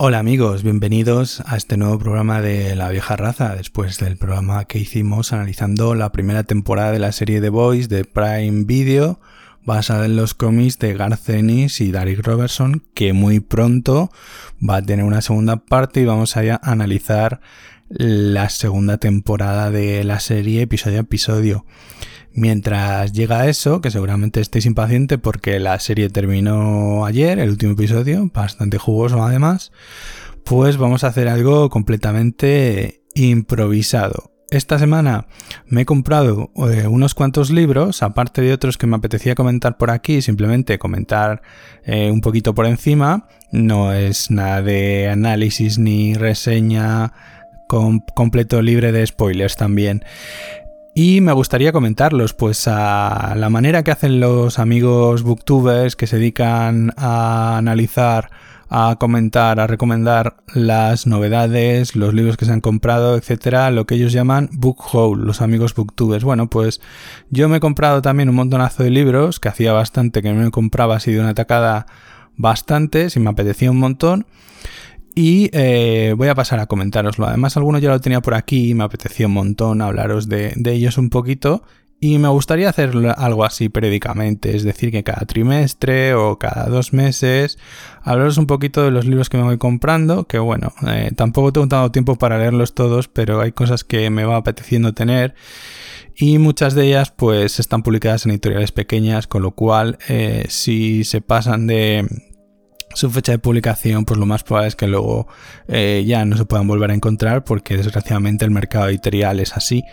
Hola amigos, bienvenidos a este nuevo programa de La vieja raza, después del programa que hicimos analizando la primera temporada de la serie The Boys de Prime Video, basada en los cómics de Garth Ennis y Derek Robertson, que muy pronto va a tener una segunda parte y vamos a analizar la segunda temporada de la serie episodio a episodio. Mientras llega eso, que seguramente estéis impaciente porque la serie terminó ayer, el último episodio, bastante jugoso además, pues vamos a hacer algo completamente improvisado. Esta semana me he comprado eh, unos cuantos libros, aparte de otros que me apetecía comentar por aquí, simplemente comentar eh, un poquito por encima. No es nada de análisis ni reseña completo libre de spoilers también. Y me gustaría comentarlos, pues a la manera que hacen los amigos booktubers que se dedican a analizar, a comentar, a recomendar las novedades, los libros que se han comprado, etcétera, lo que ellos llaman book haul, los amigos booktubers. Bueno, pues yo me he comprado también un montonazo de libros, que hacía bastante que no me compraba así de una tacada bastante, si me apetecía un montón. Y eh, voy a pasar a comentároslo. Además, algunos ya lo tenía por aquí y me apetecía un montón hablaros de, ellos un poquito. Y me gustaría hacer algo así periódicamente, es decir, que cada trimestre o cada dos meses hablaros un poquito de los libros que me voy comprando, que bueno, eh, tampoco tengo tanto tiempo para leerlos todos, pero hay cosas que me va apeteciendo tener y muchas de ellas pues están publicadas en editoriales pequeñas, con lo cual eh, si se pasan de, su fecha de publicación, pues lo más probable es que luego eh, ya no se puedan volver a encontrar porque desgraciadamente el mercado editorial es así.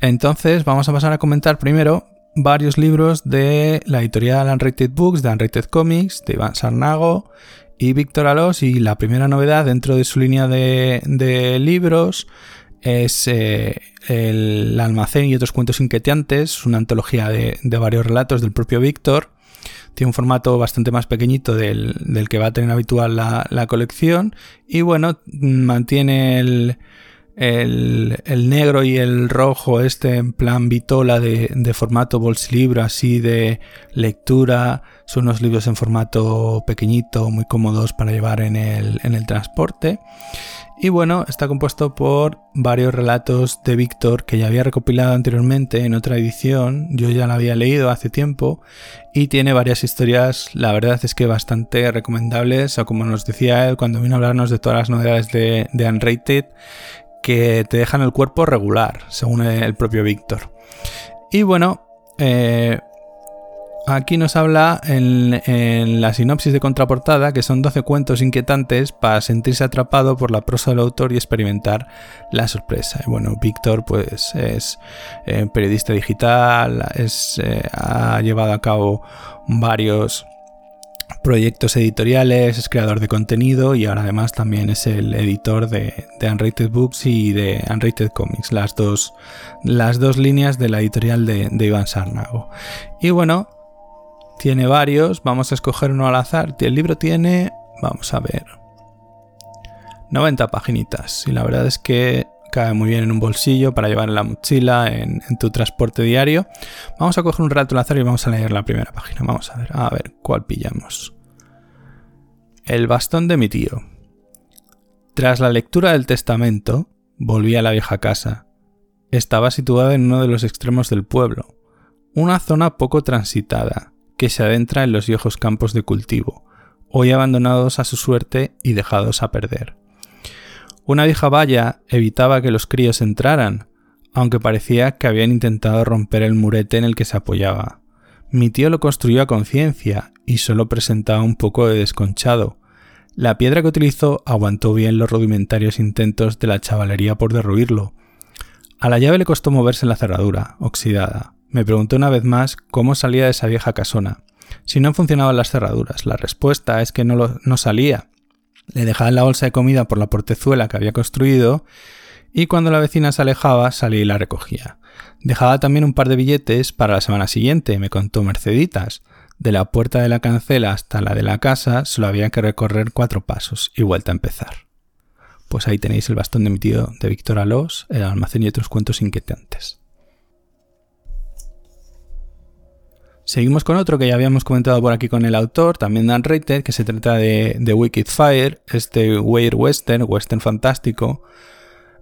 Entonces vamos a pasar a comentar primero varios libros de la editorial Unrated Books, de Unrated Comics, de Iván Sarnago y Víctor Alós y la primera novedad dentro de su línea de, libros es eh, El almacén y otros cuentos inquietantes, una antología de, de varios relatos del propio Víctor tiene un formato bastante más pequeñito del, que va a tener habitual la, colección. Y bueno, mantiene el, el, negro y el rojo, este en plan vitola de, de formato bolsilibro, así de lectura. Son unos libros en formato pequeñito, muy cómodos para llevar en el, en el transporte. Y bueno, está compuesto por varios relatos de Víctor que ya había recopilado anteriormente en otra edición, yo ya la había leído hace tiempo, y tiene varias historias, la verdad es que bastante recomendables, o como nos decía él cuando vino a hablarnos de todas las novedades de, de Unrated, que te dejan el cuerpo regular, según el propio Víctor. Y bueno, eh, Aquí nos habla en, la sinopsis de contraportada que son 12 cuentos inquietantes para sentirse atrapado por la prosa del autor y experimentar la sorpresa. Bueno, Víctor pues es eh, periodista digital, es, eh, ha llevado a cabo varios proyectos editoriales, es creador de contenido y ahora además también es el editor de, Unrated Books y de Unrated Comics, las dos, las dos líneas de la editorial de, de Iván Sarnago. Y bueno, tiene varios, vamos a escoger uno al azar. El libro tiene, vamos a ver, 90 paginitas. Y la verdad es que cae muy bien en un bolsillo para llevar en la mochila, en, tu transporte diario. Vamos a coger un rato al azar y vamos a leer la primera página. Vamos a ver, a ver cuál pillamos. El bastón de mi tío. Tras la lectura del testamento, volví a la vieja casa. Estaba situada en uno de los extremos del pueblo, una zona poco transitada, que se adentra en los viejos campos de cultivo, hoy abandonados a su suerte y dejados a perder. Una vieja valla evitaba que los críos entraran, aunque parecía que habían intentado romper el murete en el que se apoyaba. Mi tío lo construyó a conciencia y solo presentaba un poco de desconchado. La piedra que utilizó aguantó bien los rudimentarios intentos de la chavalería por derruirlo. A la llave le costó moverse la cerradura, oxidada. Me preguntó una vez más cómo salía de esa vieja casona. Si no funcionaban las cerraduras, la respuesta es que no, no salía. Le dejaba la bolsa de comida por la portezuela que había construido y cuando la vecina se alejaba salía y la recogía. Dejaba también un par de billetes para la semana siguiente, me contó Merceditas. De la puerta de la cancela hasta la de la casa solo había que recorrer cuatro pasos y vuelta a empezar. Pues ahí tenéis el bastón de mi tío de Víctor Alós, el almacén y otros cuentos inquietantes. Seguimos con otro que ya habíamos comentado por aquí con el autor, también Dan Rated, que se trata de, Wicked Fire, este weird western, western fantástico.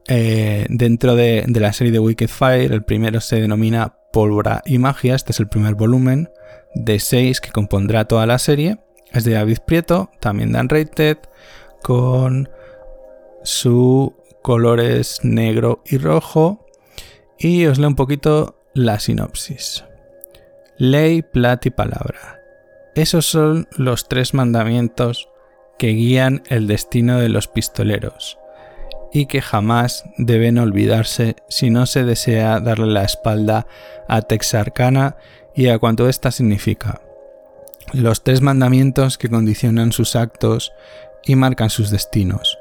Eh, dentro de, la serie de Wicked Fire, el primero se denomina Pólvora y Magia, este es el primer volumen de seis que compondrá toda la serie. Es de David Prieto, también Dan Rated, con su colores negro y rojo. Y os leo un poquito la sinopsis. Ley, plata y palabra. Esos son los tres mandamientos que guían el destino de los pistoleros y que jamás deben olvidarse si no se desea darle la espalda a Texarkana y a cuanto ésta significa. Los tres mandamientos que condicionan sus actos y marcan sus destinos.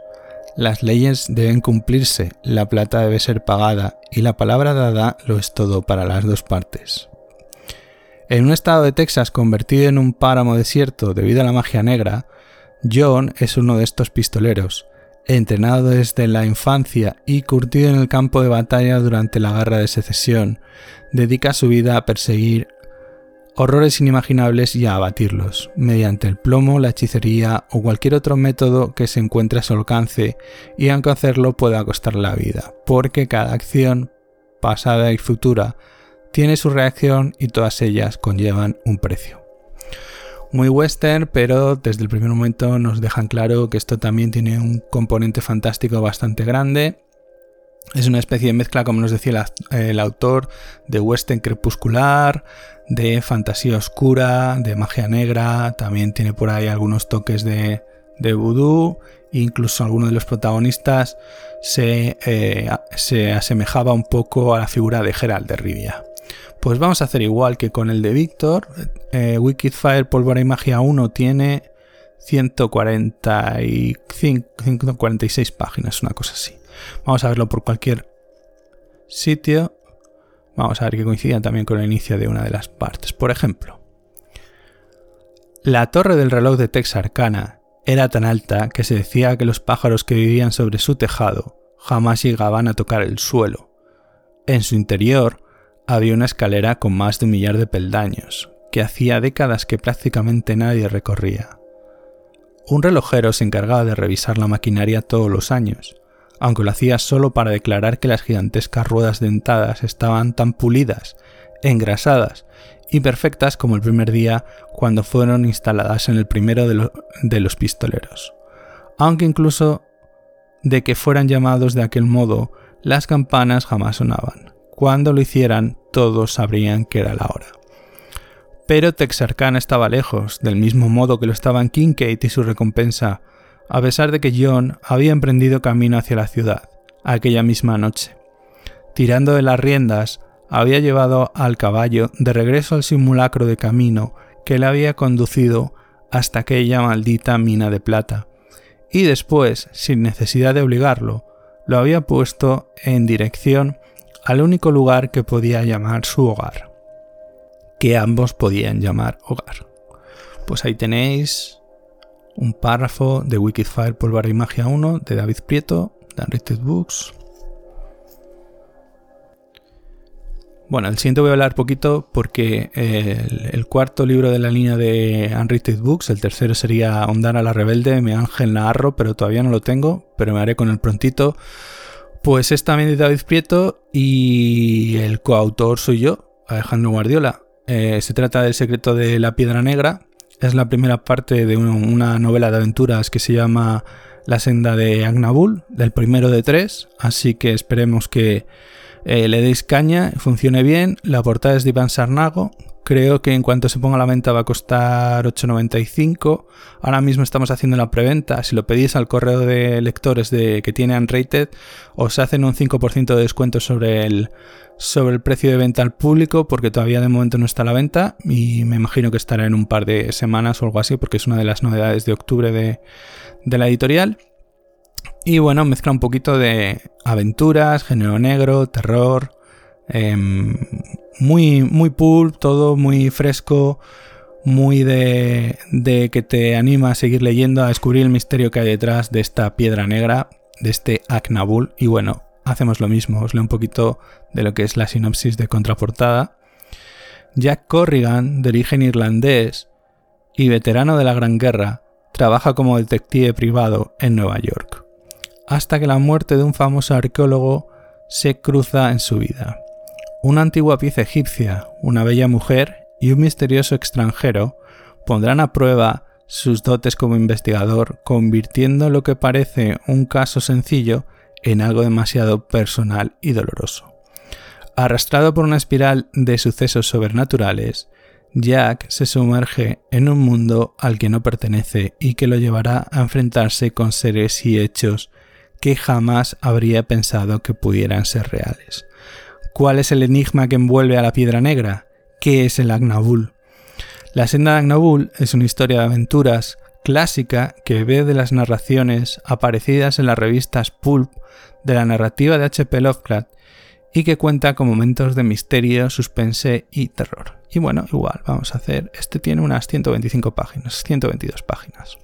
Las leyes deben cumplirse, la plata debe ser pagada y la palabra dada lo es todo para las dos partes. En un estado de Texas convertido en un páramo desierto debido a la magia negra, John es uno de estos pistoleros, entrenado desde la infancia y curtido en el campo de batalla durante la guerra de secesión, dedica su vida a perseguir horrores inimaginables y a abatirlos, mediante el plomo, la hechicería o cualquier otro método que se encuentre a su alcance y aunque hacerlo pueda costar la vida, porque cada acción, pasada y futura, tiene su reacción y todas ellas conllevan un precio. Muy western, pero desde el primer momento nos dejan claro que esto también tiene un componente fantástico bastante grande. Es una especie de mezcla, como nos decía el, autor, de western crepuscular, de fantasía oscura, de magia negra, también tiene por ahí algunos toques de, de vudú, incluso alguno de los protagonistas se, eh, se asemejaba un poco a la figura de Geralt de Rivia. Pues vamos a hacer igual que con el de Víctor. Eh, Wikidfire Pólvora y Magia 1 tiene 145, 146 páginas, una cosa así. Vamos a verlo por cualquier sitio. Vamos a ver que coincida también con el inicio de una de las partes. Por ejemplo, la torre del reloj de Texarkana era tan alta que se decía que los pájaros que vivían sobre su tejado jamás llegaban a tocar el suelo. En su interior había una escalera con más de un millar de peldaños, que hacía décadas que prácticamente nadie recorría. Un relojero se encargaba de revisar la maquinaria todos los años, aunque lo hacía solo para declarar que las gigantescas ruedas dentadas estaban tan pulidas, engrasadas y perfectas como el primer día cuando fueron instaladas en el primero de, de los pistoleros. Aunque incluso de que fueran llamados de aquel modo, las campanas jamás sonaban. Cuando lo hicieran, todos sabrían que era la hora. Pero Texarkana estaba lejos, del mismo modo que lo estaban Kincaid y su recompensa, a pesar de que John había emprendido camino hacia la ciudad, aquella misma noche. Tirando de las riendas, había llevado al caballo de regreso al simulacro de camino que le había conducido hasta aquella maldita mina de plata, y después, sin necesidad de obligarlo, lo había puesto en dirección al único lugar que podía llamar su hogar, que ambos podían llamar hogar. Pues ahí tenéis un párrafo de Wikifire Polvar y Magia 1 de David Prieto, de Unwritten Books. Bueno, el siguiente voy a hablar poquito porque el, cuarto libro de la línea de Unwritten Books, el tercero sería Ondana la Rebelde, mi ángel Naharro, pero todavía no lo tengo, pero me haré con el prontito pues es también de David Prieto y el coautor soy yo, Alejandro Guardiola. Eh, se trata del secreto de la piedra negra. Es la primera parte de una novela de aventuras que se llama La senda de Agnabul, del primero de tres. Así que esperemos que eh, le deis caña, funcione bien. La portada es de Iván Sarnago, Creo que en cuanto se ponga a la venta va a costar 8.95. Ahora mismo estamos haciendo la preventa. Si lo pedís al correo de lectores de, que tiene Unrated, os hacen un 5% de descuento sobre el, sobre el precio de venta al público, porque todavía de momento no está a la venta y me imagino que estará en un par de semanas o algo así, porque es una de las novedades de octubre de, de la editorial. Y bueno, mezcla un poquito de aventuras, género negro, terror, Em, muy, muy pulp, todo muy fresco, muy de, de, que te anima a seguir leyendo, a descubrir el misterio que hay detrás de esta piedra negra, de este Aknabul. Y bueno, hacemos lo mismo, os leo un poquito de lo que es la sinopsis de contraportada. Jack Corrigan, de origen irlandés y veterano de la Gran Guerra, trabaja como detective privado en Nueva York, hasta que la muerte de un famoso arqueólogo se cruza en su vida. Una antigua pieza egipcia, una bella mujer y un misterioso extranjero pondrán a prueba sus dotes como investigador, convirtiendo lo que parece un caso sencillo en algo demasiado personal y doloroso. Arrastrado por una espiral de sucesos sobrenaturales, Jack se sumerge en un mundo al que no pertenece y que lo llevará a enfrentarse con seres y hechos que jamás habría pensado que pudieran ser reales. ¿Cuál es el enigma que envuelve a la piedra negra? ¿Qué es el Agnabul? La senda de Agnabul es una historia de aventuras clásica que ve de las narraciones aparecidas en las revistas Pulp de la narrativa de H.P. Lovecraft y que cuenta con momentos de misterio, suspense y terror. Y bueno, igual, vamos a hacer, este tiene unas 125 páginas, 122 páginas.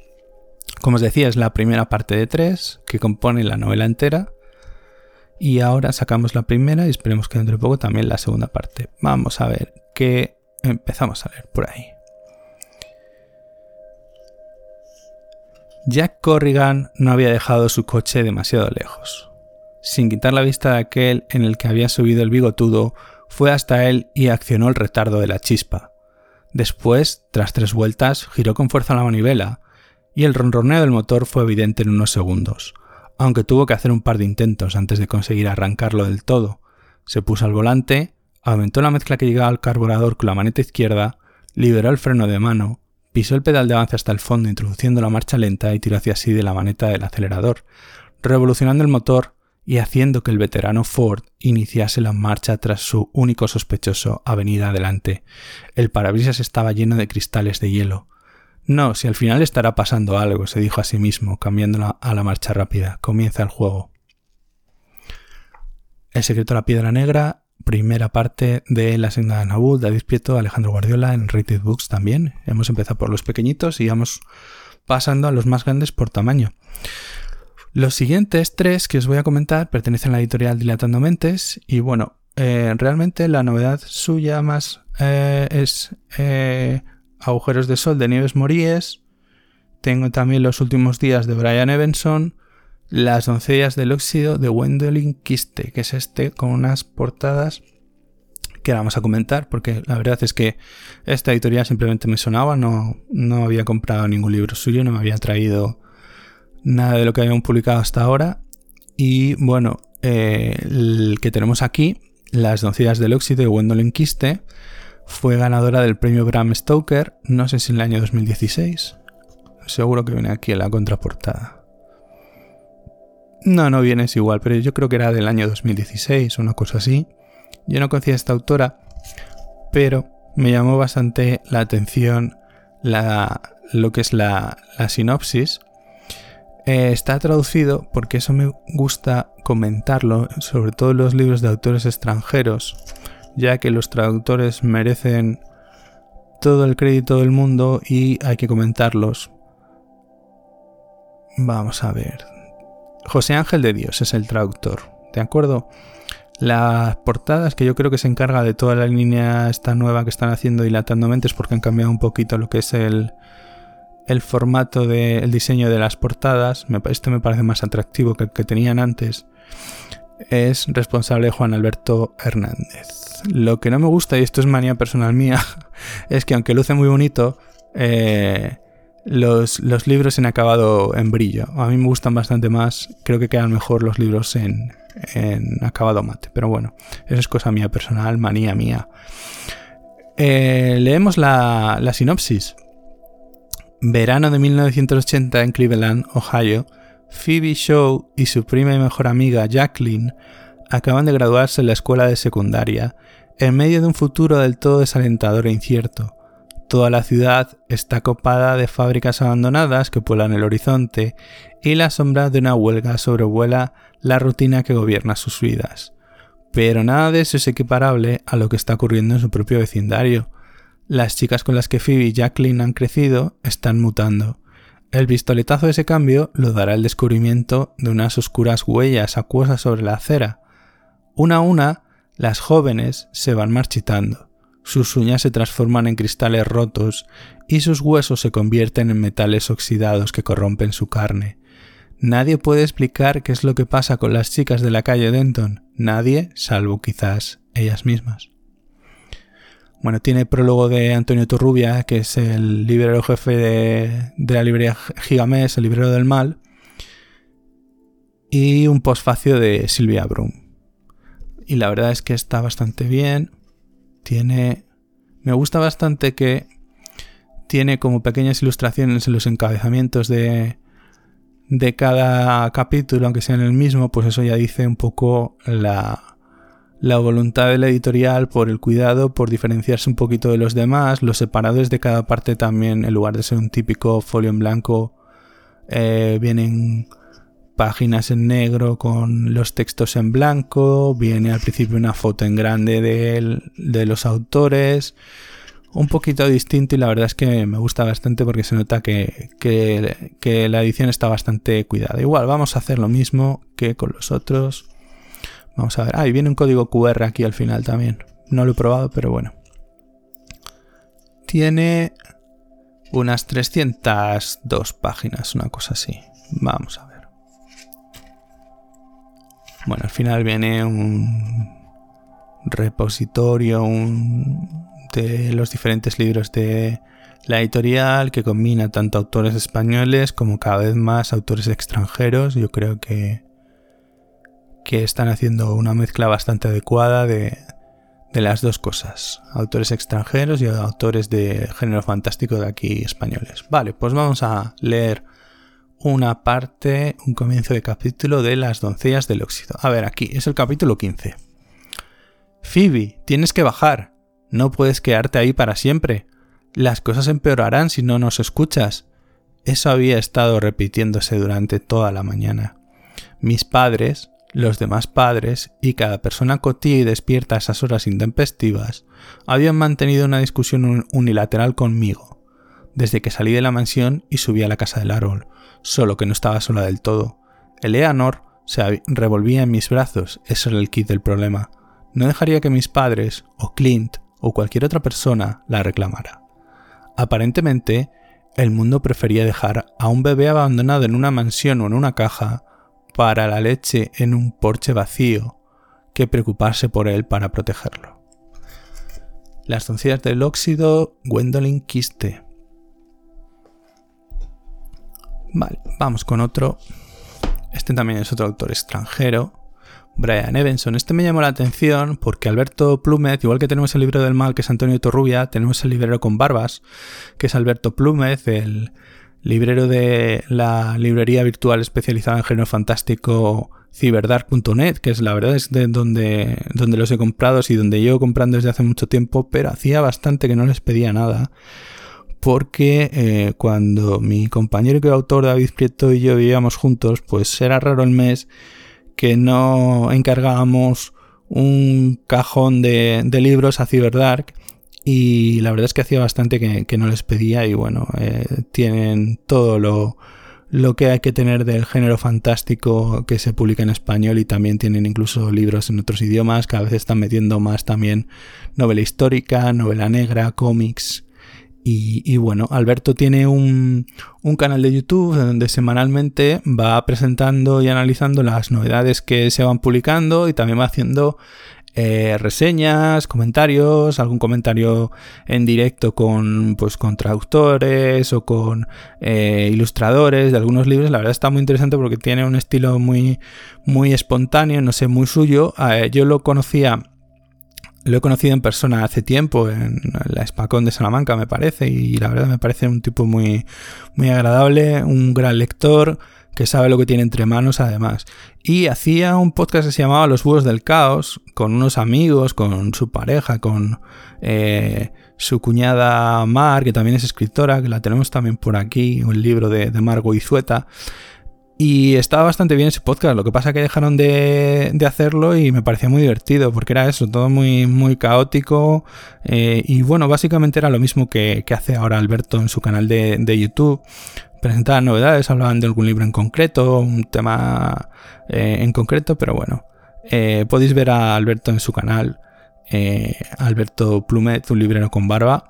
Como os decía, es la primera parte de tres que compone la novela entera. Y ahora sacamos la primera y esperemos que dentro de poco también la segunda parte. Vamos a ver qué empezamos a leer por ahí. Jack Corrigan no había dejado su coche demasiado lejos sin quitar la vista de aquel en el que había subido el bigotudo, fue hasta él y accionó el retardo de la chispa. Después, tras tres vueltas, giró con fuerza la manivela, y el ronroneo del motor fue evidente en unos segundos, aunque tuvo que hacer un par de intentos antes de conseguir arrancarlo del todo. Se puso al volante, aumentó la mezcla que llegaba al carburador con la maneta izquierda, liberó el freno de mano, pisó el pedal de avance hasta el fondo introduciendo la marcha lenta y tiró hacia sí de la maneta del acelerador, revolucionando el motor y haciendo que el veterano Ford iniciase la marcha tras su único sospechoso avenida adelante. El parabrisas estaba lleno de cristales de hielo. No, si al final estará pasando algo, se dijo a sí mismo, cambiándola a la marcha rápida. Comienza el juego. El secreto de la piedra negra, primera parte de La senda de Nabul, David Prieto, Alejandro Guardiola, en Rated Books también. Hemos empezado por los pequeñitos y vamos pasando a los más grandes por tamaño. Los siguientes tres que os voy a comentar pertenecen a la editorial Dilatando Mentes y bueno, eh, realmente la novedad suya más eh, es eh, Agujeros de Sol de Nieves Moríes. Tengo también Los Últimos Días de Brian Evanson. Las Doncellas del Óxido de Wendolyn Kiste, que es este con unas portadas que vamos a comentar, porque la verdad es que esta editorial simplemente me sonaba, no, no había comprado ningún libro suyo, no me había traído nada de lo que habíamos publicado hasta ahora. Y bueno, eh, el que tenemos aquí, Las Doncillas del Óxido de Gwendolyn Kiste, fue ganadora del premio Bram Stoker, no sé si en el año 2016. Seguro que viene aquí en la contraportada. No, no viene es igual, pero yo creo que era del año 2016 o una cosa así. Yo no conocía a esta autora, pero me llamó bastante la atención lo que es la, la sinopsis eh, está traducido porque eso me gusta comentarlo, sobre todo en los libros de autores extranjeros, ya que los traductores merecen todo el crédito del mundo y hay que comentarlos. Vamos a ver. José Ángel de Dios es el traductor, ¿de acuerdo? Las portadas, que yo creo que se encarga de toda la línea esta nueva que están haciendo dilatando mentes porque han cambiado un poquito lo que es el, el formato del diseño de las portadas, este me parece más atractivo que el que tenían antes, es responsable Juan Alberto Hernández. Lo que no me gusta, y esto es manía personal mía, es que aunque luce muy bonito, eh, los, libros en acabado en brillo. A mí me gustan bastante más, creo que quedan mejor los libros en, acabado mate. Pero bueno, eso es cosa mía personal, manía mía. Eh, leemos la, la sinopsis. Verano de 1980 en Cleveland, Ohio, Phoebe Shaw y su prima y mejor amiga Jacqueline acaban de graduarse en la escuela de secundaria, en medio de un futuro del todo desalentador e incierto. Toda la ciudad está copada de fábricas abandonadas que pueblan el horizonte y la sombra de una huelga sobrevuela la rutina que gobierna sus vidas. Pero nada de eso es equiparable a lo que está ocurriendo en su propio vecindario. Las chicas con las que Phoebe y Jacqueline han crecido están mutando. El pistoletazo de ese cambio lo dará el descubrimiento de unas oscuras huellas acuosas sobre la acera. Una a una, las jóvenes se van marchitando. sus uñas se transforman en cristales rotos y sus huesos se convierten en metales oxidados que corrompen su carne. Nadie puede explicar qué es lo que pasa con las chicas de la calle Denton, nadie, salvo quizás ellas mismas. Bueno, tiene prólogo de Antonio Turrubia, que es el librero jefe de, la librería Gigamés, el librero del mal, y un posfacio de Silvia Brum. Y la verdad es que está bastante bien. Tiene. Me gusta bastante que tiene como pequeñas ilustraciones en los encabezamientos de, de cada capítulo, aunque sea en el mismo, pues eso ya dice un poco la, la voluntad de editorial por el cuidado, por diferenciarse un poquito de los demás, los separadores de cada parte también, en lugar de ser un típico folio en blanco, eh, vienen páginas en negro con los textos en blanco, viene al principio una foto en grande de, los autores, un poquito distinto y la verdad es que me gusta bastante porque se nota que, que, la edición está bastante cuidada. Igual vamos a hacer lo mismo que con los otros. Vamos a ver. Ah, y viene un código QR aquí al final también. No lo he probado, pero bueno. Tiene unas 302 páginas, una cosa así. Vamos a ver. Bueno, al final viene un repositorio de los diferentes libros de la editorial que combina tanto autores españoles como cada vez más autores extranjeros. Yo creo que, que están haciendo una mezcla bastante adecuada de, de las dos cosas, autores extranjeros y autores de género fantástico de aquí españoles. Vale, pues vamos a leer una parte, un comienzo de capítulo de Las doncellas del óxido. A ver, aquí es el capítulo 15. Phoebe, tienes que bajar. No puedes quedarte ahí para siempre. Las cosas empeorarán si no nos escuchas. Eso había estado repitiéndose durante toda la mañana. Mis padres, los demás padres y cada persona cotía y despierta a esas horas intempestivas habían mantenido una discusión unilateral conmigo, desde que salí de la mansión y subí a la casa del árbol, solo que no estaba sola del todo. Eleanor se revolvía en mis brazos, eso era el kit del problema. No dejaría que mis padres, o Clint, o cualquier otra persona la reclamara. Aparentemente, el mundo prefería dejar a un bebé abandonado en una mansión o en una caja para la leche en un porche vacío que preocuparse por él para protegerlo. Las doncillas del óxido, Gwendolyn Quiste. Vale, vamos con otro. Este también es otro autor extranjero. Brian Evanson. Este me llamó la atención porque Alberto Plumez, igual que tenemos el libro del mal, que es Antonio Torrubia, tenemos el librero con barbas, que es Alberto Plumez, el librero de la librería virtual especializada en género fantástico ciberdark.net, que es la verdad es de donde, donde los he comprado y donde llevo comprando desde hace mucho tiempo, pero hacía bastante que no les pedía nada porque eh, cuando mi compañero y autor David Prieto y yo vivíamos juntos, pues era raro el mes que no encargábamos un cajón de, libros a Cyberdark y la verdad es que hacía bastante que, no les pedía y bueno, eh, tienen todo lo, lo que hay que tener del género fantástico que se publica en español y también tienen incluso libros en otros idiomas, cada vez están metiendo más también novela histórica, novela negra, cómics. Y, bueno, Alberto tiene un, canal de YouTube donde semanalmente va presentando y analizando las novedades que se van publicando y también va haciendo eh, reseñas, comentarios, algún comentario en directo con, pues, con traductores o con eh, ilustradores de algunos libros. La verdad está muy interesante porque tiene un estilo muy, muy espontáneo, no sé, muy suyo. Eh, yo lo conocía lo he conocido en persona hace tiempo, en la Espacón de Salamanca, me parece, y la verdad me parece un tipo muy, muy agradable, un gran lector, que sabe lo que tiene entre manos además. Y hacía un podcast que se llamaba Los Búhos del Caos, con unos amigos, con su pareja, con eh, su cuñada Mar, que también es escritora, que la tenemos también por aquí, un libro de, de Margo Izueta. Y estaba bastante bien ese podcast, lo que pasa que dejaron de, hacerlo y me parecía muy divertido, porque era eso, todo muy, muy caótico. Eh, y bueno, básicamente era lo mismo que, hace ahora Alberto en su canal de, YouTube. Presentaban novedades, hablaban de algún libro en concreto, un tema eh, en concreto, pero bueno, eh, podéis ver a Alberto en su canal. eh, Alberto Plumet, un librero con barba.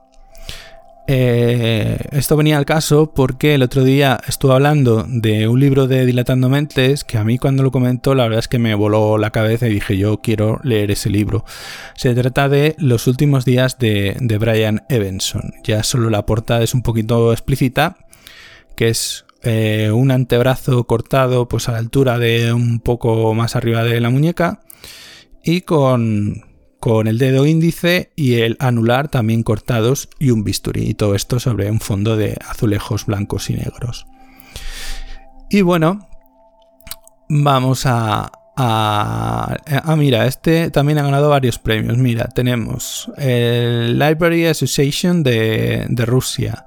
Esto venía al caso porque el otro día estuve hablando de un libro de Dilatando Mentes que a mí cuando lo comentó la verdad es que me voló la cabeza y dije yo quiero leer ese libro. Se trata de Los últimos días de, de Brian Evanson. Ya solo la portada es un poquito explícita, que es eh, un antebrazo cortado pues a la altura de un poco más arriba de la muñeca y con, con el dedo índice y el anular también cortados y un bisturí. Y todo esto sobre un fondo de azulejos blancos y negros. Y bueno, vamos a... ah, mira, este también ha ganado varios premios. Mira, tenemos el Library Association de, de Rusia,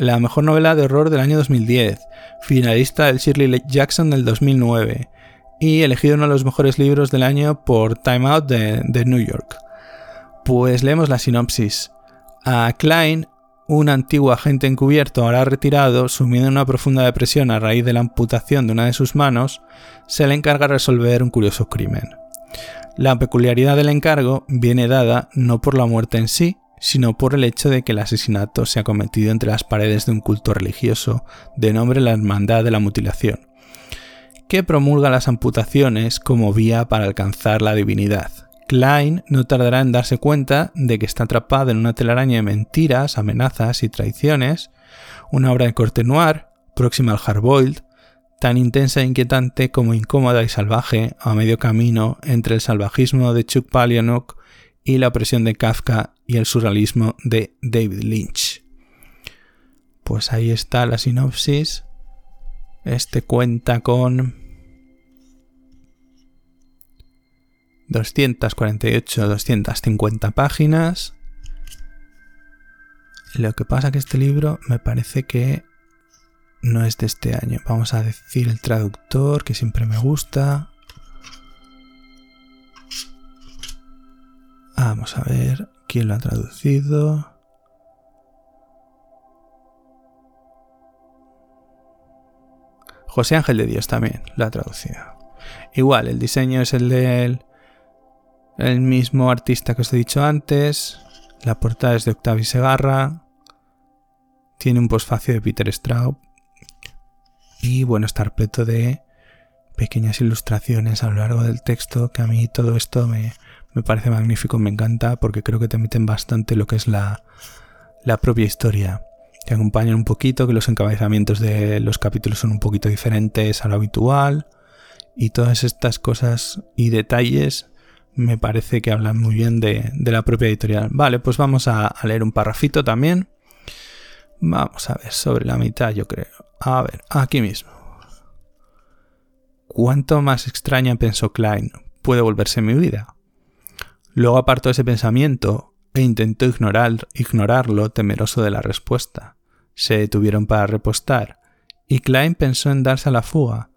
la mejor novela de horror del año 2010, finalista del Shirley Jackson del 2009 y elegido uno de los mejores libros del año por Time Out de, de New York. Pues leemos la sinopsis. A Klein, un antiguo agente encubierto ahora retirado, sumido en una profunda depresión a raíz de la amputación de una de sus manos, se le encarga resolver un curioso crimen. La peculiaridad del encargo viene dada no por la muerte en sí, sino por el hecho de que el asesinato se ha cometido entre las paredes de un culto religioso de nombre la Hermandad de la Mutilación, que promulga las amputaciones como vía para alcanzar la divinidad. Klein no tardará en darse cuenta de que está atrapado en una telaraña de mentiras, amenazas y traiciones, una obra de corte noir, próxima al hardboiled, tan intensa e inquietante como incómoda y salvaje, a medio camino entre el salvajismo de Chuck y la opresión de Kafka y el surrealismo de David Lynch. Pues ahí está la sinopsis. Este cuenta con 248-250 páginas. Lo que pasa que este libro me parece que no es de este año. Vamos a decir el traductor, que siempre me gusta. Vamos a ver. ¿Quién lo ha traducido? José Ángel de Dios también lo ha traducido. Igual, el diseño es el del el mismo artista que os he dicho antes. La portada es de Octavio Segarra. Tiene un posfacio de Peter Straub. Y bueno, está repleto de pequeñas ilustraciones a lo largo del texto que a mí todo esto me, me parece magnífico, me encanta porque creo que te meten bastante lo que es la, la propia historia. Te acompañan un poquito, que los encabezamientos de los capítulos son un poquito diferentes a lo habitual y todas estas cosas y detalles me parece que hablan muy bien de, de la propia editorial. Vale, pues vamos a, a leer un parrafito también. Vamos a ver, sobre la mitad yo creo. A ver, aquí mismo. ¿Cuánto más extraña, pensó Klein, puede volverse mi vida? Luego apartó ese pensamiento e intentó ignorar, ignorarlo temeroso de la respuesta. Se detuvieron para repostar, y Klein pensó en darse a la fuga,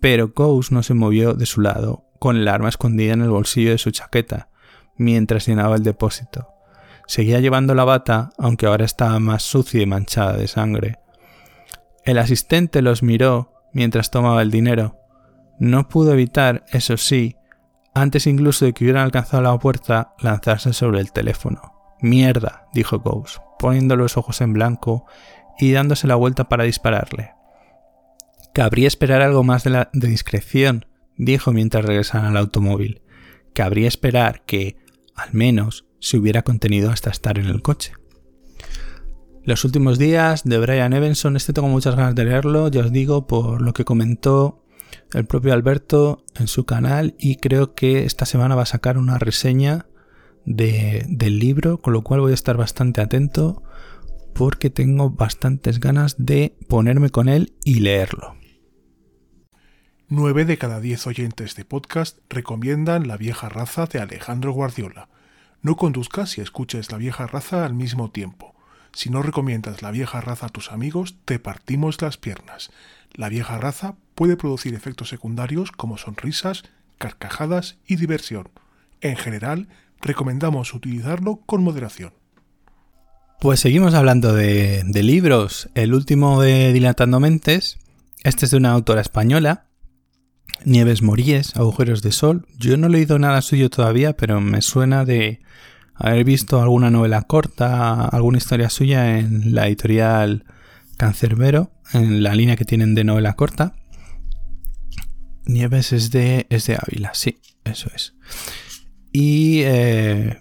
pero Ghost no se movió de su lado, con el arma escondida en el bolsillo de su chaqueta, mientras llenaba el depósito. Seguía llevando la bata, aunque ahora estaba más sucia y manchada de sangre. El asistente los miró mientras tomaba el dinero. No pudo evitar, eso sí, antes incluso de que hubieran alcanzado la puerta, lanzarse sobre el teléfono. Mierda, dijo Ghost, poniendo los ojos en blanco y dándose la vuelta para dispararle. Cabría esperar algo más de, discreción, dijo mientras regresaban al automóvil. Cabría esperar que, al menos, se hubiera contenido hasta estar en el coche. Los últimos días de Brian Evanson, este tengo muchas ganas de leerlo, ya os digo, por lo que comentó el propio Alberto en su canal y creo que esta semana va a sacar una reseña del libro, con lo cual voy a estar bastante atento porque tengo bastantes ganas de ponerme con él y leerlo. 9 de cada 10 oyentes de podcast recomiendan La vieja raza de Alejandro Guardiola. No conduzcas y escuches La vieja raza al mismo tiempo. Si no recomiendas La vieja raza a tus amigos, te partimos las piernas. La vieja raza puede producir efectos secundarios como sonrisas, carcajadas y diversión. En general, recomendamos utilizarlo con moderación. Pues seguimos hablando de, libros. El último de Dilatando Mentes, este es de una autora española, Nieves Moríes, Agujeros de Sol. Yo no he leído nada suyo todavía, pero me suena de haber visto alguna novela corta, alguna historia suya en la editorial Cancerbero, en la línea que tienen de novela corta. Nieves es de, es de Ávila, sí, eso es. Y eh,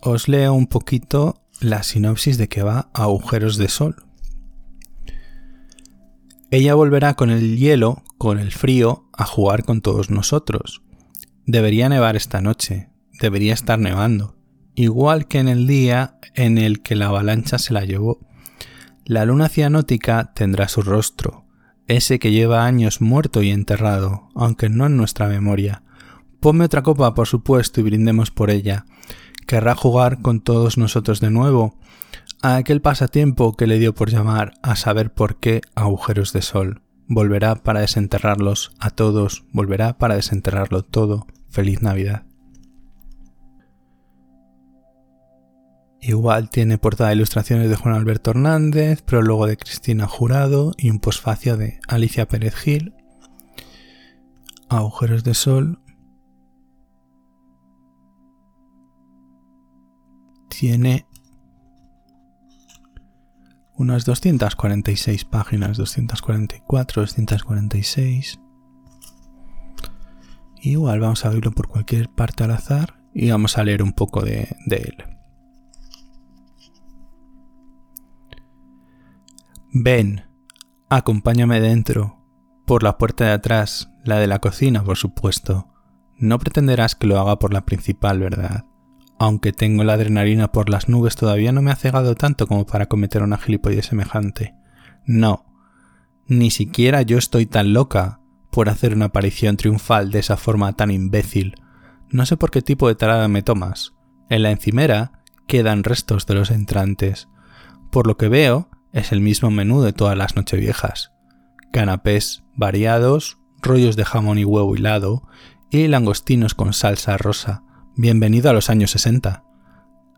os leo un poquito la sinopsis de que va a Agujeros de Sol. Ella volverá con el hielo, con el frío, a jugar con todos nosotros. Debería nevar esta noche, debería estar nevando, igual que en el día en el que la avalancha se la llevó. La luna cianótica tendrá su rostro, ese que lleva años muerto y enterrado, aunque no en nuestra memoria. Ponme otra copa, por supuesto, y brindemos por ella. Querrá jugar con todos nosotros de nuevo, a aquel pasatiempo que le dio por llamar a saber por qué agujeros de sol. Volverá para desenterrarlos a todos, volverá para desenterrarlo todo. Feliz Navidad. Igual tiene portada de ilustraciones de Juan Alberto Hernández, prólogo de Cristina Jurado y un posfacio de Alicia Pérez Gil. Agujeros de sol. Tiene unas 246 páginas, 244, 246. Igual vamos a abrirlo por cualquier parte al azar y vamos a leer un poco de, de él. Ven, acompáñame dentro, por la puerta de atrás, la de la cocina, por supuesto. No pretenderás que lo haga por la principal, ¿verdad? Aunque tengo la adrenalina por las nubes, todavía no me ha cegado tanto como para cometer una gilipollez semejante. No, ni siquiera yo estoy tan loca por hacer una aparición triunfal de esa forma tan imbécil. No sé por qué tipo de tarada me tomas. En la encimera quedan restos de los entrantes. Por lo que veo, es el mismo menú de todas las nocheviejas. Canapés variados, rollos de jamón y huevo hilado y langostinos con salsa rosa. Bienvenido a los años 60.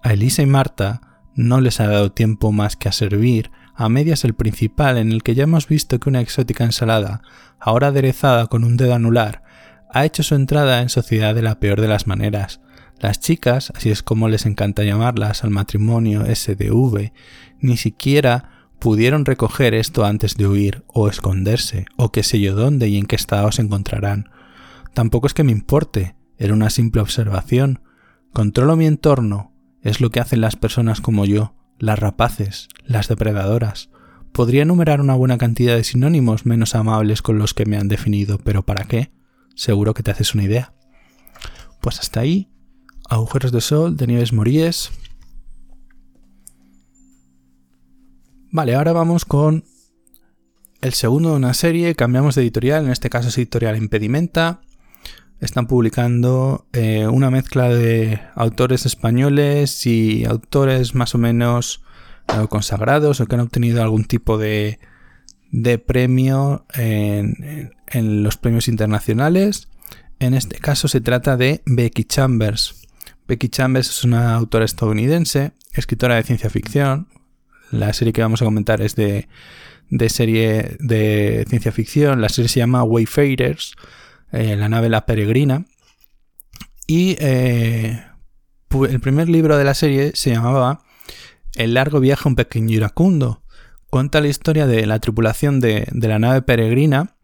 A Elisa y Marta no les ha dado tiempo más que a servir a medias el principal en el que ya hemos visto que una exótica ensalada, ahora aderezada con un dedo anular, ha hecho su entrada en sociedad de la peor de las maneras. Las chicas, así es como les encanta llamarlas al matrimonio SDV, ni siquiera pudieron recoger esto antes de huir o esconderse, o qué sé yo dónde y en qué estado se encontrarán. Tampoco es que me importe, era una simple observación. Controlo mi entorno, es lo que hacen las personas como yo, las rapaces, las depredadoras. Podría enumerar una buena cantidad de sinónimos menos amables con los que me han definido, pero ¿para qué? Seguro que te haces una idea. Pues hasta ahí, agujeros de sol de Nieves Moríes, Vale, ahora vamos con el segundo de una serie. Cambiamos de editorial, en este caso es editorial Impedimenta. Están publicando eh, una mezcla de autores españoles y autores más o menos eh, consagrados o que han obtenido algún tipo de, de premio en, en, los premios internacionales. En este caso se trata de Becky Chambers. Becky Chambers es una autora estadounidense, escritora de ciencia ficción, la serie que vamos a comentar es de, serie de ciencia ficción. La serie se llama Wayfarers, eh, la nave La Peregrina. Y eh, el primer libro de la serie se llamaba El largo viaje a un pequeño iracundo. Cuenta la historia de la tripulación de, la nave peregrina,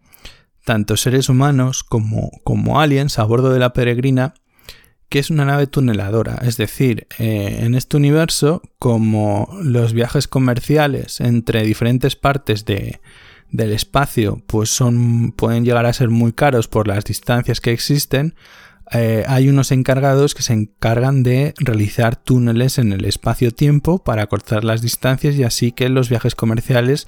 tanto seres humanos como, como aliens a bordo de la peregrina, que es una nave tuneladora. Es decir, eh, en este universo, como los viajes comerciales entre diferentes partes del espacio pues son, pueden llegar a ser muy caros por las distancias que existen, eh, hay unos encargados que se encargan de realizar túneles en el espacio-tiempo para cortar las distancias y así que los viajes comerciales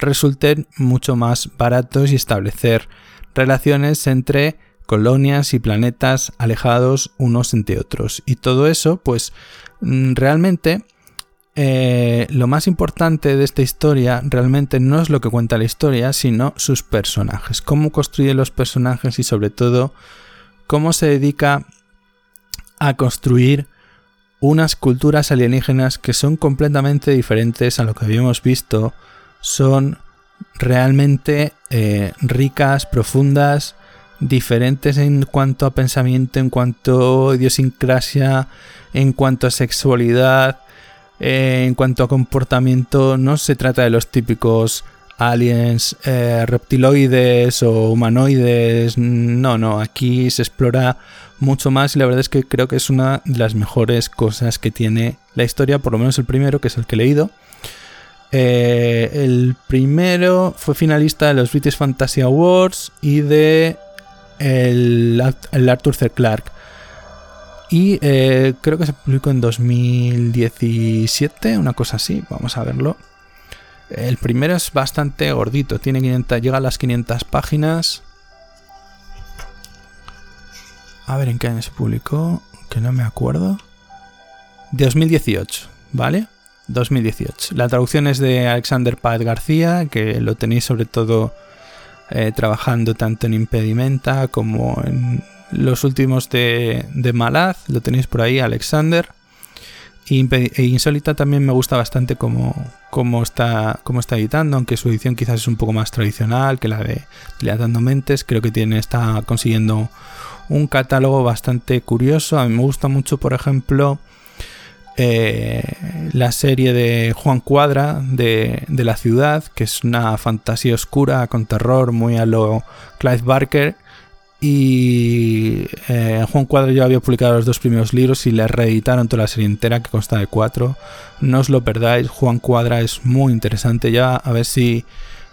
resulten mucho más baratos y establecer relaciones entre colonias y planetas alejados unos entre otros. Y todo eso, pues mm, realmente eh, lo más importante de esta historia realmente no es lo que cuenta la historia, sino sus personajes, cómo construye los personajes y sobre todo cómo se dedica a construir unas culturas alienígenas que son completamente diferentes a lo que habíamos visto, son realmente eh, ricas, profundas, diferentes en cuanto a pensamiento, en cuanto a idiosincrasia, en cuanto a sexualidad, eh, en cuanto a comportamiento. No se trata de los típicos aliens eh, reptiloides o humanoides. No, no, aquí se explora mucho más y la verdad es que creo que es una de las mejores cosas que tiene la historia, por lo menos el primero, que es el que he leído. Eh, el primero fue finalista de los British Fantasy Awards y de el, Arthur C. Clarke. Y eh, creo que se publicó en 2017, una cosa así, vamos a verlo. El primero es bastante gordito, tiene 500, llega a las 500 páginas. A ver en qué año se publicó, que no me acuerdo. 2018, ¿vale? 2018. La traducción es de Alexander Páez García, que lo tenéis sobre todo eh, trabajando tanto en Impedimenta como en los últimos de, de Malaz. Lo tenéis por ahí, Alexander. E Insólita también me gusta bastante cómo, está, está editando, aunque su edición quizás es un poco más tradicional que la de Dilatando Mentes. Creo que tiene, está consiguiendo un catálogo bastante curioso. A mí me gusta mucho, por ejemplo, eh, la serie de Juan Cuadra de, de, la ciudad, que es una fantasía oscura con terror muy a lo Clive Barker y eh, Juan Cuadro ya había publicado los dos primeros libros y le reeditaron toda la serie entera que consta de cuatro. No os lo perdáis, Juan Cuadra es muy interesante. Ya a ver si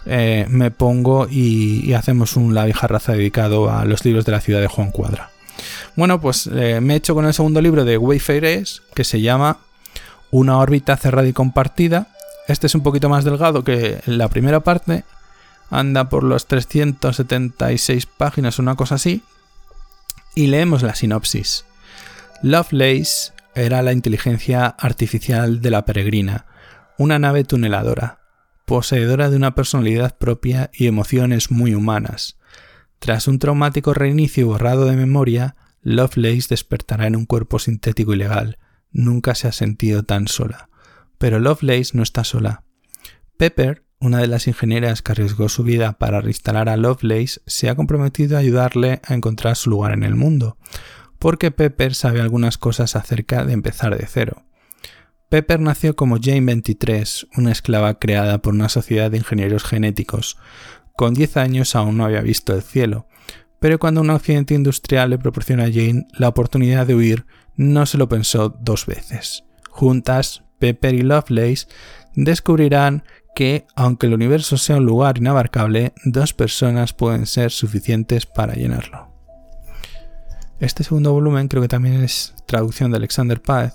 eh, me pongo y, hacemos un La vieja raza dedicado a los libros de la ciudad de Juan Cuadra. Bueno, pues eh, me he hecho con el segundo libro de Wayfarers que se llama Una órbita cerrada y compartida. Este es un poquito más delgado que la primera parte anda por los 376 páginas, una cosa así, y leemos la sinopsis. Lovelace era la inteligencia artificial de la peregrina, una nave tuneladora, poseedora de una personalidad propia y emociones muy humanas. Tras un traumático reinicio borrado de memoria, Lovelace despertará en un cuerpo sintético y legal. Nunca se ha sentido tan sola. Pero Lovelace no está sola. Pepper una de las ingenieras que arriesgó su vida para reinstalar a Lovelace, se ha comprometido a ayudarle a encontrar su lugar en el mundo, porque Pepper sabe algunas cosas acerca de empezar de cero. Pepper nació como Jane 23, una esclava creada por una sociedad de ingenieros genéticos. Con 10 años aún no había visto el cielo, pero cuando un accidente industrial le proporciona a Jane la oportunidad de huir, no se lo pensó dos veces. Juntas, Pepper y Lovelace descubrirán que, aunque el universo sea un lugar inabarcable, dos personas pueden ser suficientes para llenarlo. Este segundo volumen creo que también es traducción de Alexander Páez.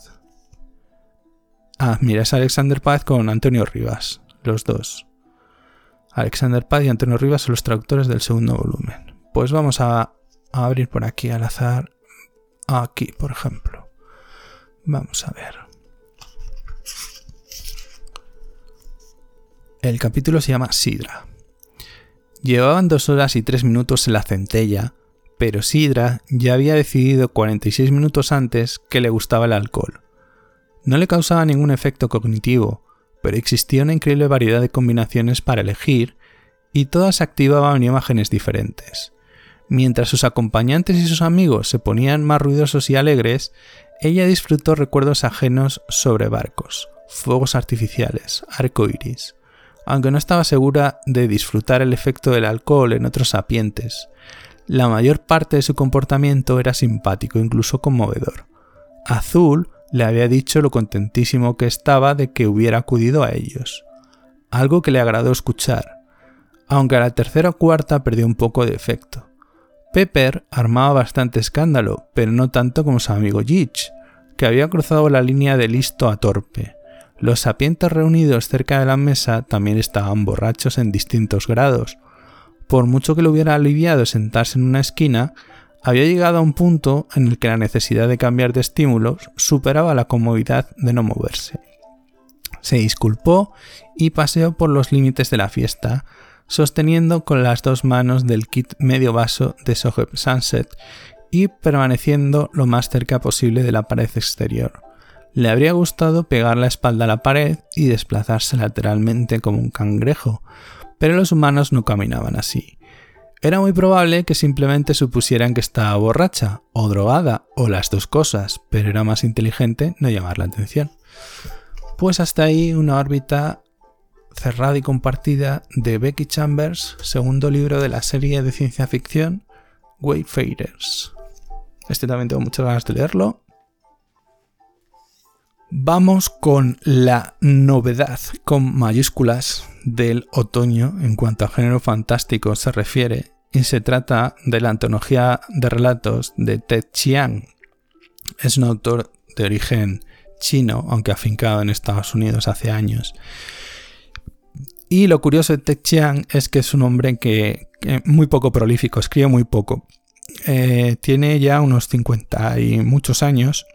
Ah, mira, es Alexander Páez con Antonio Rivas, los dos. Alexander Páez y Antonio Rivas son los traductores del segundo volumen. Pues vamos a, a abrir por aquí al azar. Aquí, por ejemplo. Vamos a ver. El capítulo se llama Sidra. Llevaban dos horas y tres minutos en la centella, pero Sidra ya había decidido 46 minutos antes que le gustaba el alcohol. No le causaba ningún efecto cognitivo, pero existía una increíble variedad de combinaciones para elegir y todas activaban imágenes diferentes. Mientras sus acompañantes y sus amigos se ponían más ruidosos y alegres, ella disfrutó recuerdos ajenos sobre barcos, fuegos artificiales, arcoíris, aunque no estaba segura de disfrutar el efecto del alcohol en otros sapientes. La mayor parte de su comportamiento era simpático, incluso conmovedor. Azul le había dicho lo contentísimo que estaba de que hubiera acudido a ellos, algo que le agradó escuchar, aunque a la tercera o cuarta perdió un poco de efecto. Pepper armaba bastante escándalo, pero no tanto como su amigo Gitch, que había cruzado la línea de listo a torpe. Los sapientes reunidos cerca de la mesa también estaban borrachos en distintos grados. Por mucho que le hubiera aliviado sentarse en una esquina, había llegado a un punto en el que la necesidad de cambiar de estímulos superaba la comodidad de no moverse. Se disculpó y paseó por los límites de la fiesta, sosteniendo con las dos manos del kit medio vaso de Soheb Sunset y permaneciendo lo más cerca posible de la pared exterior. Le habría gustado pegar la espalda a la pared y desplazarse lateralmente como un cangrejo, pero los humanos no caminaban así. Era muy probable que simplemente supusieran que estaba borracha o drogada o las dos cosas, pero era más inteligente no llamar la atención. Pues hasta ahí una órbita cerrada y compartida de Becky Chambers, segundo libro de la serie de ciencia ficción Wayfarers. Este también tengo muchas ganas de leerlo. Vamos con la novedad con mayúsculas del otoño en cuanto a género fantástico se refiere y se trata de la antología de relatos de Ted Chiang. Es un autor de origen chino, aunque afincado en Estados Unidos hace años. Y lo curioso de Ted Chiang es que es un hombre que, muy poco prolífico, escribe muy poco. Eh, tiene ya unos 50 y muchos años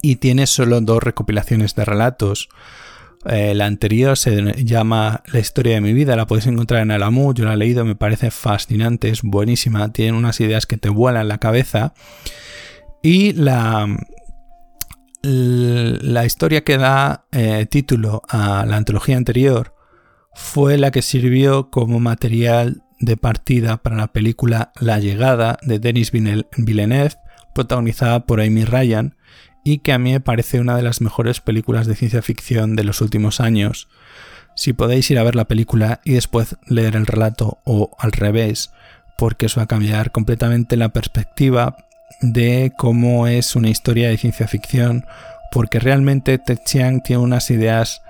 y tiene solo dos recopilaciones de relatos. Eh, la anterior se llama La historia de mi vida, la podéis encontrar en Alamu, yo la he leído, me parece fascinante, es buenísima, tiene unas ideas que te vuelan la cabeza. Y la, la historia que da eh, título a la antología anterior fue la que sirvió como material de partida para la película La llegada de Denis Villeneuve, protagonizada por Amy Ryan, y que a mí me parece una de las mejores películas de ciencia ficción de los últimos años. Si podéis ir a ver la película y después leer el relato o al revés, porque eso va a cambiar completamente la perspectiva de cómo es una historia de ciencia ficción, porque realmente Ted Chiang tiene unas ideas,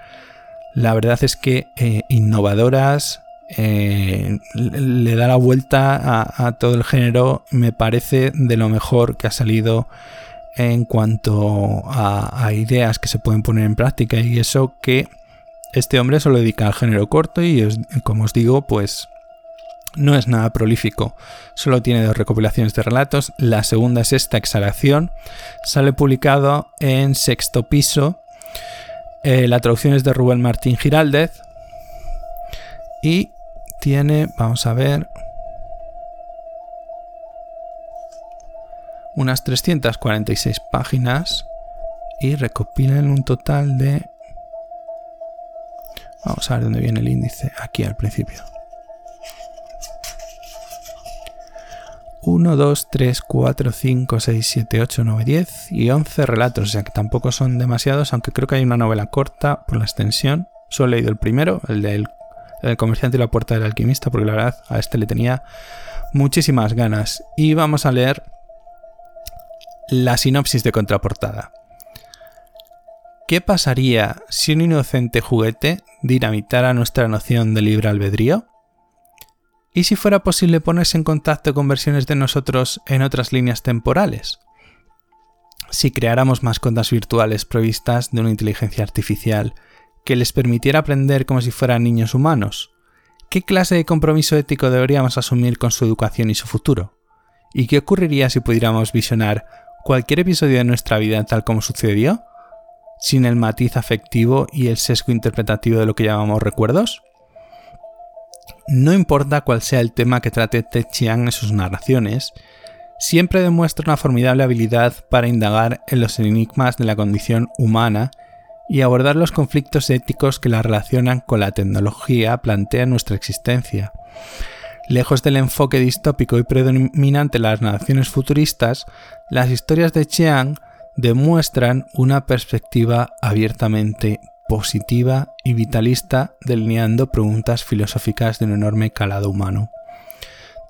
la verdad es que eh, innovadoras, eh, le da la vuelta a, a, todo el género, me parece de lo mejor que ha salido en cuanto a, ideas que se pueden poner en práctica. Y eso que este hombre solo dedica al género corto y como os digo pues no es nada prolífico, solo tiene dos recopilaciones de relatos, la segunda es esta exhalación, sale publicado en sexto piso, eh, la traducción es de Rubén Martín Giraldez. Y tiene, vamos a ver, unas 346 páginas y recopilan un total de... Vamos a ver dónde viene el índice, aquí al principio. 1, 2, 3, 4, 5, 6, 7, 8, 9, 10 y 11 relatos, o sea que tampoco son demasiados, aunque creo que hay una novela corta por la extensión. Solo he leído el primero, el del, el comerciante y la puerta del alquimista, porque la verdad a este le tenía muchísimas ganas. Y vamos a leer la sinopsis de contraportada. ¿Qué pasaría si un inocente juguete dinamitara nuestra noción de libre albedrío? ¿Y si fuera posible ponerse en contacto con versiones de nosotros en otras líneas temporales? Si creáramos mascotas virtuales provistas de una inteligencia artificial que les permitiera aprender como si fueran niños humanos, ¿qué clase de compromiso ético deberíamos asumir con su educación y su futuro? ¿Y qué ocurriría si pudiéramos visionar cualquier episodio de nuestra vida tal como sucedió, sin el matiz afectivo y el sesgo interpretativo de lo que llamamos recuerdos? No importa cuál sea el tema que trate Ted Chiang en sus narraciones, siempre demuestra una formidable habilidad para indagar en los enigmas de la condición humana y abordar los conflictos éticos que la relacionan con la tecnología plantea nuestra existencia. Lejos del enfoque distópico y predominante de las naciones futuristas, las historias de Chiang demuestran una perspectiva abiertamente positiva y vitalista delineando preguntas filosóficas de un enorme calado humano.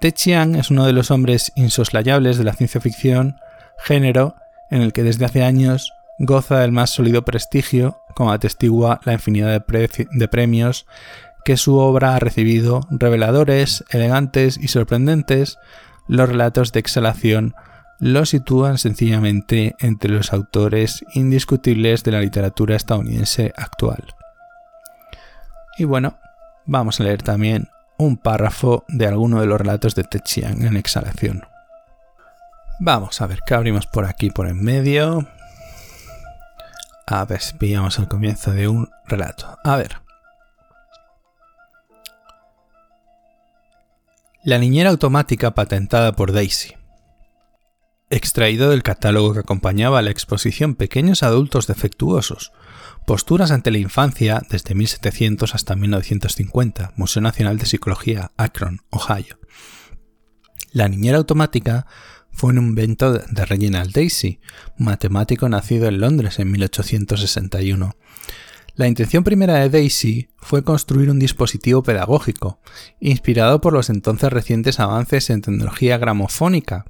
Te Chiang es uno de los hombres insoslayables de la ciencia ficción, género en el que desde hace años goza del más sólido prestigio, como atestigua la infinidad de, de premios que su obra ha recibido reveladores, elegantes y sorprendentes, los relatos de exhalación lo sitúan sencillamente entre los autores indiscutibles de la literatura estadounidense actual. Y bueno, vamos a leer también un párrafo de alguno de los relatos de Techian en exhalación. Vamos a ver qué abrimos por aquí por en medio. A ver pillamos el comienzo de un relato. A ver. La niñera automática patentada por Daisy. extraído del catálogo que acompañaba la exposición Pequeños Adultos Defectuosos, Posturas ante la Infancia desde 1700 hasta 1950, Museo Nacional de Psicología, Akron, Ohio. La niñera automática fue un invento de Reginald Daisy, matemático nacido en Londres en 1861. La intención primera de Daisy fue construir un dispositivo pedagógico, inspirado por los entonces recientes avances en tecnología gramofónica.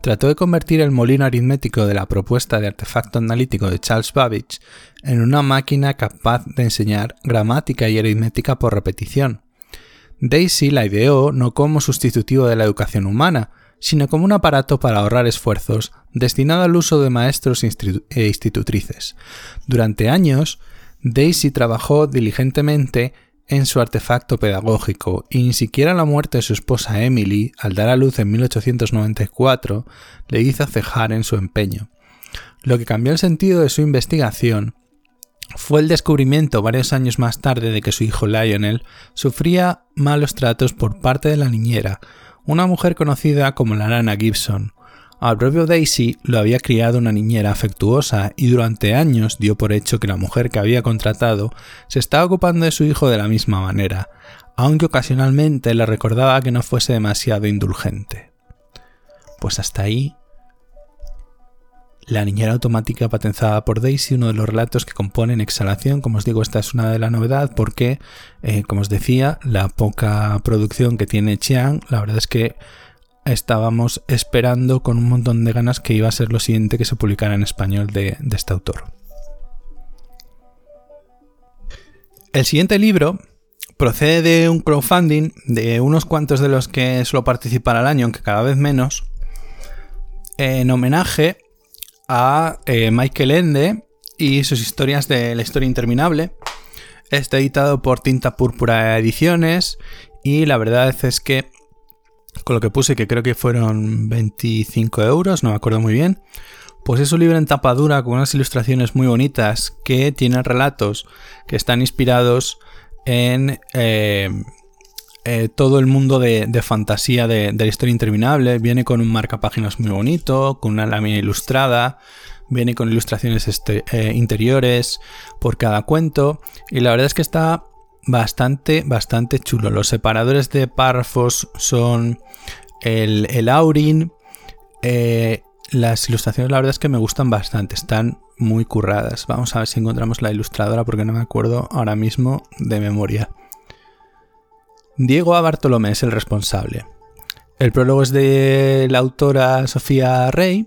Trató de convertir el molino aritmético de la propuesta de artefacto analítico de Charles Babbage en una máquina capaz de enseñar gramática y aritmética por repetición. Daisy la ideó no como sustitutivo de la educación humana, sino como un aparato para ahorrar esfuerzos destinado al uso de maestros e institutrices. Durante años, Daisy trabajó diligentemente en su artefacto pedagógico y ni siquiera la muerte de su esposa Emily, al dar a luz en 1894, le hizo cejar en su empeño. Lo que cambió el sentido de su investigación fue el descubrimiento varios años más tarde de que su hijo Lionel sufría malos tratos por parte de la niñera, una mujer conocida como la Nana Gibson, al propio Daisy lo había criado una niñera afectuosa y durante años dio por hecho que la mujer que había contratado se estaba ocupando de su hijo de la misma manera, aunque ocasionalmente le recordaba que no fuese demasiado indulgente. Pues hasta ahí la niñera automática patentizada por Daisy, uno de los relatos que componen Exhalación. Como os digo, esta es una de la novedad porque, eh, como os decía, la poca producción que tiene Chiang, la verdad es que estábamos esperando con un montón de ganas que iba a ser lo siguiente que se publicara en español de, este autor. El siguiente libro procede de un crowdfunding de unos cuantos de los que suelo participar al año, aunque cada vez menos, en homenaje a eh, Michael Ende y sus historias de la historia interminable. Está editado por Tinta Púrpura Ediciones y la verdad es que con lo que puse, que creo que fueron 25 euros, no me acuerdo muy bien. Pues es un libro en tapa dura con unas ilustraciones muy bonitas que tienen relatos que están inspirados en eh, eh, todo el mundo de, fantasía de, la historia interminable. Viene con un marcapáginas muy bonito, con una lámina ilustrada, viene con ilustraciones este, eh, interiores por cada cuento. Y la verdad es que está bastante, bastante chulo. Los separadores de párrafos son el, el Aurin. Eh, las ilustraciones la verdad es que me gustan bastante, están muy curradas. Vamos a ver si encontramos la ilustradora porque no me acuerdo ahora mismo de memoria. Diego A. Bartolomé es el responsable. El prólogo es de la autora Sofía Rey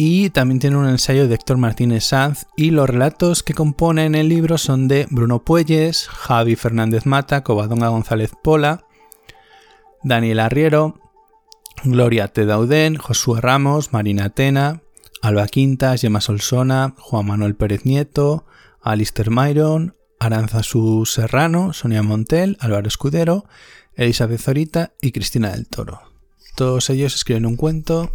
y también tiene un ensayo de Héctor Martínez Sanz y los relatos que componen el libro son de Bruno Puelles, Javi Fernández Mata, Covadonga González Pola, Daniel Arriero, Gloria Tedaudén, Josué Ramos, Marina Atena, Alba Quintas, Gemma Solsona, Juan Manuel Pérez Nieto, Alistair Myron, Aranzazú Serrano, Sonia Montel, Álvaro Escudero, Elizabeth Zorita y Cristina del Toro. Todos ellos escriben un cuento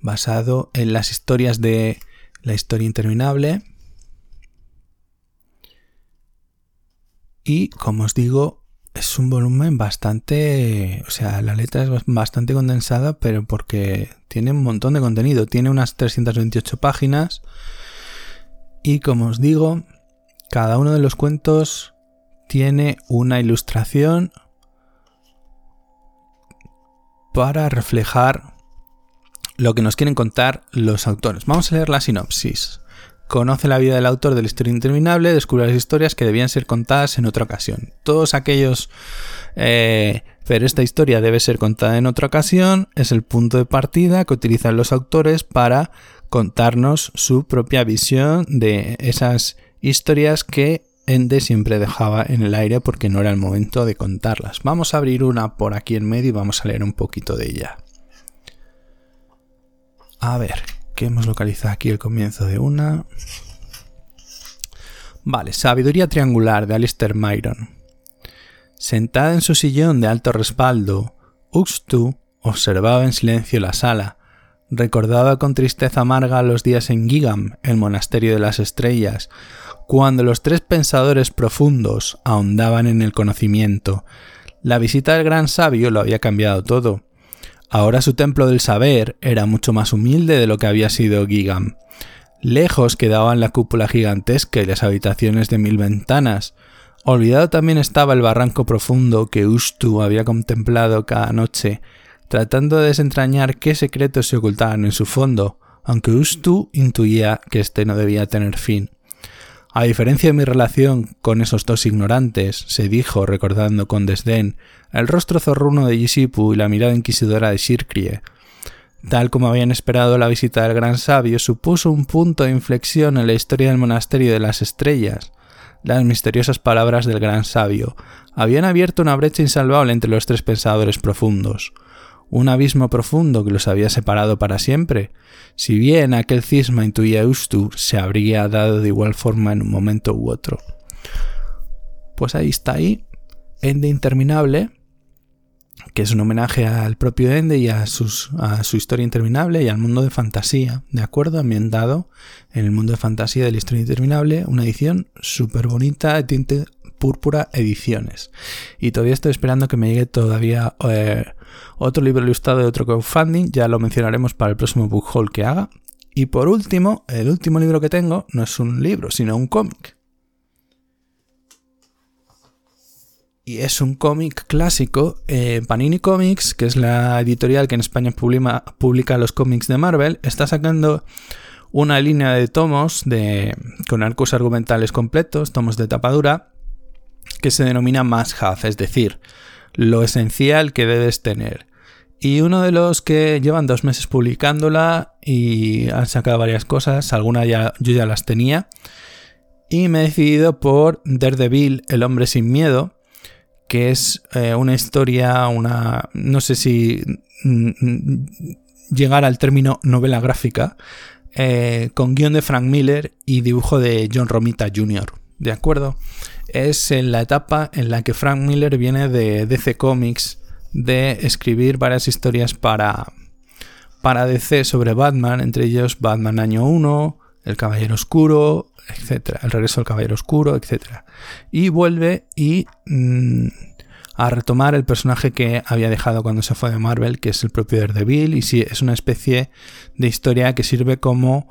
basado en las historias de la historia interminable. Y como os digo, es un volumen bastante, o sea, la letra es bastante condensada, pero porque tiene un montón de contenido, tiene unas 328 páginas y como os digo, cada uno de los cuentos tiene una ilustración para reflejar lo que nos quieren contar los autores. Vamos a leer la sinopsis. Conoce la vida del autor de la historia interminable, descubre las historias que debían ser contadas en otra ocasión. Todos aquellos... Eh, pero esta historia debe ser contada en otra ocasión, es el punto de partida que utilizan los autores para contarnos su propia visión de esas historias que Ende siempre dejaba en el aire porque no era el momento de contarlas. Vamos a abrir una por aquí en medio y vamos a leer un poquito de ella. A ver, ¿qué hemos localizado aquí el comienzo de una. Vale, Sabiduría Triangular de Alistair Myron. Sentada en su sillón de alto respaldo, Uxtu observaba en silencio la sala. Recordaba con tristeza amarga los días en Gigam, el monasterio de las estrellas, cuando los tres pensadores profundos ahondaban en el conocimiento. La visita del gran sabio lo había cambiado todo. Ahora su templo del saber era mucho más humilde de lo que había sido Gigam. Lejos quedaban la cúpula gigantesca y las habitaciones de mil ventanas. Olvidado también estaba el barranco profundo que Ustu había contemplado cada noche, tratando de desentrañar qué secretos se ocultaban en su fondo, aunque Ustu intuía que este no debía tener fin. A diferencia de mi relación con esos dos ignorantes, se dijo, recordando con desdén, el rostro zorruno de Yisipu y la mirada inquisidora de Shirkrie. Tal como habían esperado, la visita del gran sabio supuso un punto de inflexión en la historia del monasterio de las estrellas. Las misteriosas palabras del gran sabio habían abierto una brecha insalvable entre los tres pensadores profundos un abismo profundo que los había separado para siempre. Si bien aquel cisma intuía Ustu, se habría dado de igual forma en un momento u otro. Pues ahí está ahí, Ende Interminable, que es un homenaje al propio Ende y a su historia interminable y al mundo de fantasía, ¿de acuerdo? Ambientado en el mundo de fantasía de la historia interminable, una edición súper bonita de tinte púrpura ediciones. Y todavía estoy esperando que me llegue todavía eh, otro libro ilustrado de otro crowdfunding, ya lo mencionaremos para el próximo book haul que haga. Y por último, el último libro que tengo no es un libro, sino un cómic. Y es un cómic clásico, eh, Panini Comics, que es la editorial que en España publica, publica los cómics de Marvel, está sacando una línea de tomos de, con arcos argumentales completos, tomos de tapadura, que se denomina must have, es decir, lo esencial que debes tener. Y uno de los que llevan dos meses publicándola y han sacado varias cosas, algunas ya, yo ya las tenía. Y me he decidido por Daredevil, el hombre sin miedo, que es eh, una historia, una... no sé si mm, mm, llegar al término novela gráfica, eh, con guion de Frank Miller y dibujo de John Romita Jr. ¿De acuerdo? Es en la etapa en la que Frank Miller viene de DC Comics de escribir varias historias para, para DC sobre Batman, entre ellos Batman Año 1, El Caballero Oscuro, etc. El regreso del Caballero Oscuro, etc. Y vuelve y mm, a retomar el personaje que había dejado cuando se fue de Marvel, que es el propio Daredevil, y sí, es una especie de historia que sirve como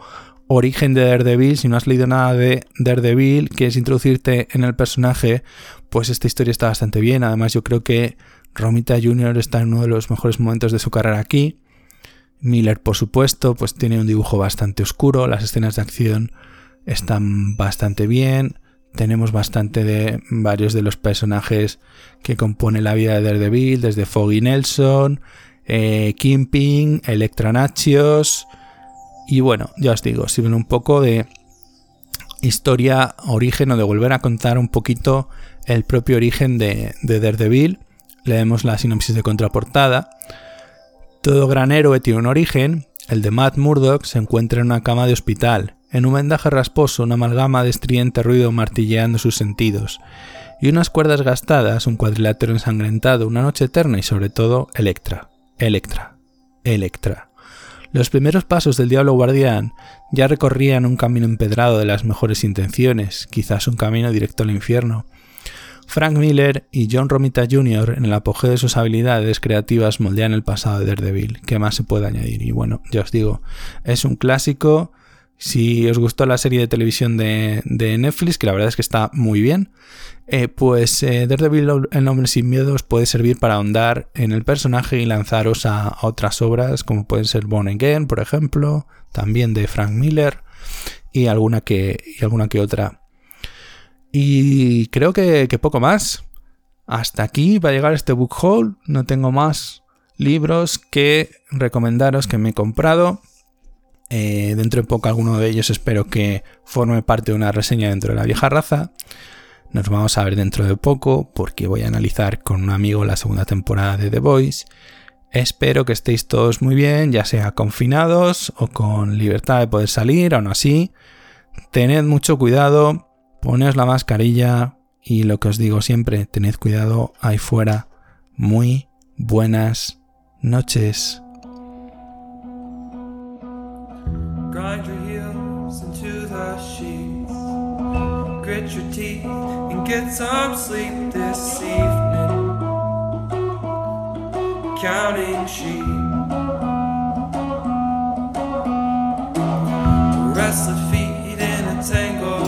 origen de Daredevil, si no has leído nada de Daredevil, quieres introducirte en el personaje, pues esta historia está bastante bien. Además, yo creo que Romita Jr. está en uno de los mejores momentos de su carrera aquí. Miller, por supuesto, pues tiene un dibujo bastante oscuro, las escenas de acción están bastante bien. Tenemos bastante de varios de los personajes que compone la vida de Daredevil, desde Foggy Nelson, eh, Kimping, Electra Nachios, y bueno, ya os digo, sirven un poco de historia, origen o de volver a contar un poquito el propio origen de, de Daredevil. Leemos la sinopsis de contraportada. Todo gran héroe tiene un origen. El de Matt Murdock se encuentra en una cama de hospital. En un vendaje rasposo, una amalgama de estridente ruido martilleando sus sentidos. Y unas cuerdas gastadas, un cuadrilátero ensangrentado, una noche eterna y sobre todo Electra. Electra. Electra. Los primeros pasos del Diablo Guardián ya recorrían un camino empedrado de las mejores intenciones, quizás un camino directo al infierno. Frank Miller y John Romita Jr. en el apogeo de sus habilidades creativas moldean el pasado de Daredevil. ¿Qué más se puede añadir? Y bueno, ya os digo, es un clásico. Si os gustó la serie de televisión de, Netflix, que la verdad es que está muy bien, eh, pues eh, Daredevil el nombre sin miedos puede servir para ahondar en el personaje y lanzaros a, otras obras como pueden ser Born Again, por ejemplo, también de Frank Miller y alguna que, y alguna que otra. Y creo que, poco más. Hasta aquí va a llegar este book haul. No tengo más libros que recomendaros que me he comprado. Eh, dentro de poco alguno de ellos espero que forme parte de una reseña dentro de la vieja raza. Nos vamos a ver dentro de poco porque voy a analizar con un amigo la segunda temporada de The Voice. Espero que estéis todos muy bien, ya sea confinados o con libertad de poder salir, aún así. Tened mucho cuidado, poneos la mascarilla y lo que os digo siempre, tened cuidado ahí fuera. Muy buenas noches. Grind your heels into the sheets. Grit your teeth and get some sleep this evening. Counting sheep. Restless feet in a tangle.